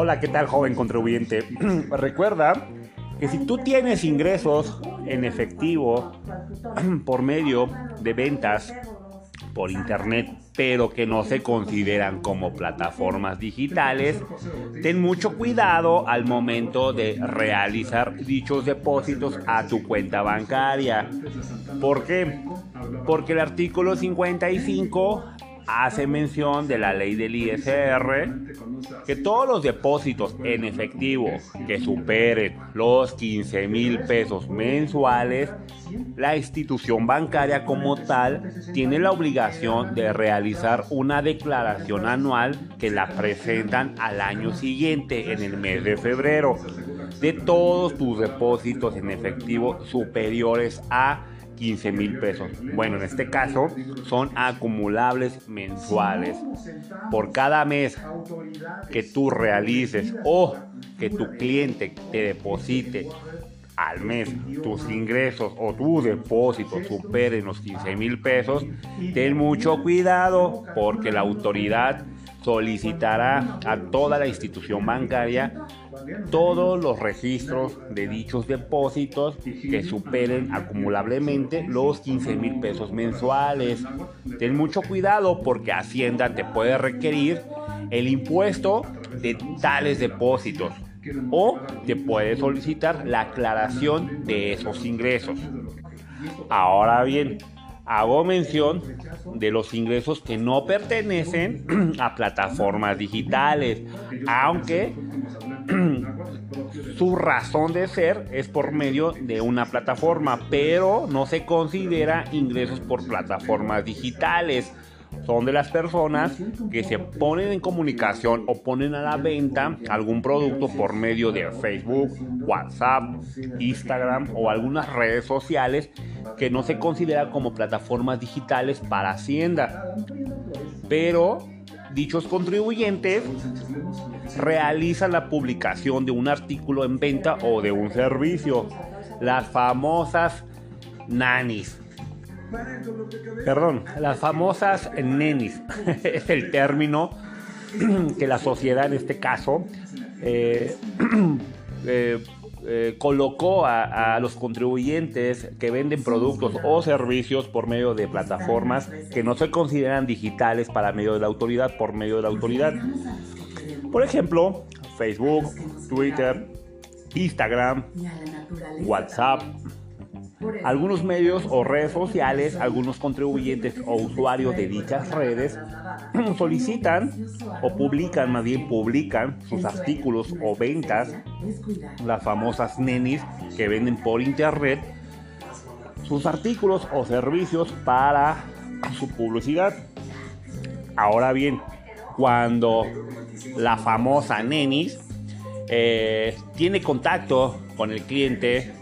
Hola, ¿qué tal joven contribuyente? Recuerda que si tú tienes ingresos en efectivo por medio de ventas por internet, pero que no se consideran como plataformas digitales, ten mucho cuidado al momento de realizar dichos depósitos a tu cuenta bancaria. ¿Por qué? Porque el artículo 55 hace mención de la ley del ISR que todos los depósitos en efectivo que superen los 15 mil pesos mensuales, la institución bancaria como tal tiene la obligación de realizar una declaración anual que la presentan al año siguiente, en el mes de febrero, de todos tus depósitos en efectivo superiores a 15 mil pesos. Bueno, en este caso son acumulables mensuales. Por cada mes que tú realices o que tu cliente te deposite al mes tus ingresos o tus depósitos superen los 15 mil pesos, ten mucho cuidado porque la autoridad solicitará a toda la institución bancaria todos los registros de dichos depósitos que superen acumulablemente los 15 mil pesos mensuales. Ten mucho cuidado porque Hacienda te puede requerir el impuesto de tales depósitos o te puede solicitar la aclaración de esos ingresos. Ahora bien, hago mención de los ingresos que no pertenecen a plataformas digitales, aunque su razón de ser es por medio de una plataforma, pero no se considera ingresos por plataformas digitales son de las personas que se ponen en comunicación o ponen a la venta algún producto por medio de Facebook, WhatsApp, Instagram o algunas redes sociales que no se consideran como plataformas digitales para Hacienda. Pero dichos contribuyentes realizan la publicación de un artículo en venta o de un servicio, las famosas nanis. Perdón, las famosas nenis es el término que la sociedad en este caso eh, eh, eh, colocó a, los contribuyentes que venden productos o servicios por medio de plataformas que no se consideran digitales para medio de la autoridad, por medio de la autoridad. Por ejemplo, Facebook, Twitter, Instagram, WhatsApp, algunos medios o redes sociales, algunos contribuyentes o usuarios de dichas redes solicitan o publican, más bien publican sus artículos o ventas, las famosas nenis que venden por internet, sus artículos o servicios para su publicidad. Ahora bien, cuando la famosa nenis eh, tiene contacto con el cliente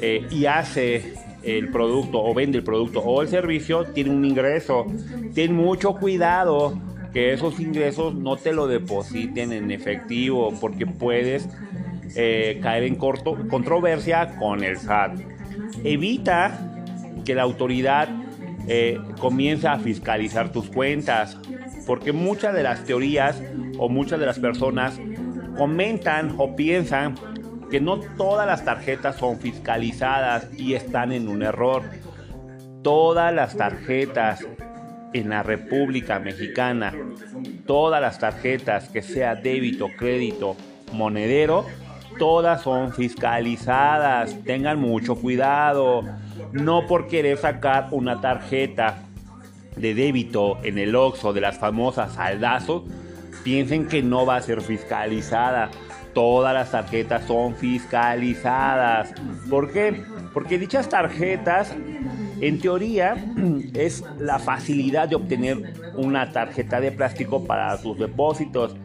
eh, y hace el producto o vende el producto o el servicio, tiene un ingreso. Ten mucho cuidado que esos ingresos no te lo depositen en efectivo porque puedes eh, caer en corto, controversia con el SAT. Evita que la autoridad eh, comience a fiscalizar tus cuentas porque muchas de las teorías o muchas de las personas comentan o piensan que no todas las tarjetas son fiscalizadas y están en un error. Todas las tarjetas en la República Mexicana, todas las tarjetas que sea débito, crédito, monedero, todas son fiscalizadas. Tengan mucho cuidado. No por querer sacar una tarjeta de débito en el OXO de las famosas saldazos, piensen que no va a ser fiscalizada todas las tarjetas son fiscalizadas. ¿Por qué? Porque dichas tarjetas, en teoría, es la facilidad de obtener una tarjeta de plástico para sus depósitos.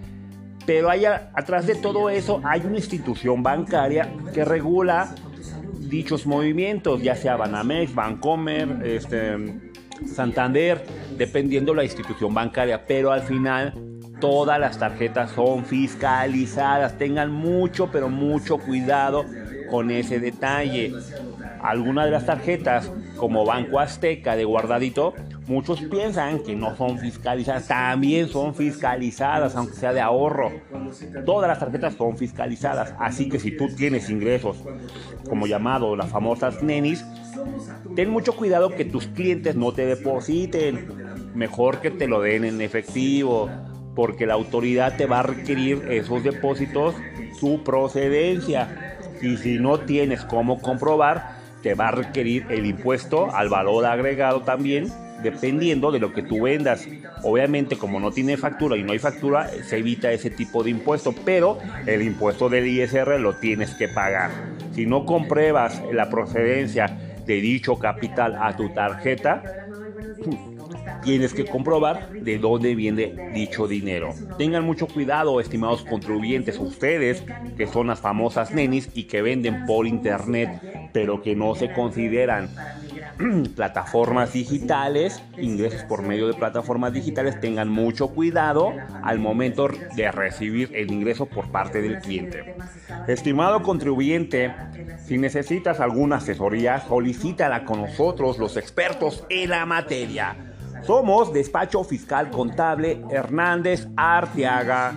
Pero hay, atrás de todo eso hay una institución bancaria que regula dichos movimientos, ya sea Banamex, Bancomer, este, Santander, dependiendo la institución bancaria. Pero al final Todas las tarjetas son fiscalizadas. Tengan mucho, pero mucho cuidado con ese detalle. Algunas de las tarjetas, como Banco Azteca de guardadito, Muchos piensan que no son fiscalizadas, también son fiscalizadas, aunque sea de ahorro. Todas las tarjetas son fiscalizadas, así que si tú tienes ingresos, como llamado las famosas nenis, ten mucho cuidado que tus clientes no te depositen. Mejor que te lo den en efectivo, porque la autoridad te va a requerir esos depósitos, su procedencia. Y si no tienes cómo comprobar, te va a requerir el impuesto al valor agregado también dependiendo de lo que tú vendas. Obviamente, como no tiene factura y no hay factura, se evita ese tipo de impuesto, pero el impuesto del ISR lo tienes que pagar. Si no compruebas la procedencia de dicho capital a tu tarjeta, tienes que comprobar de dónde viene dicho dinero. Tengan mucho cuidado, estimados contribuyentes, ustedes que son las famosas nenis y que venden por internet, pero que no se consideran plataformas digitales, ingresos por medio de plataformas digitales, tengan mucho cuidado al momento de recibir el ingreso por parte del cliente. Estimado contribuyente, si necesitas alguna asesoría, solicítala con nosotros, los expertos en la materia. Somos Despacho Fiscal Contable Hernández Arteaga.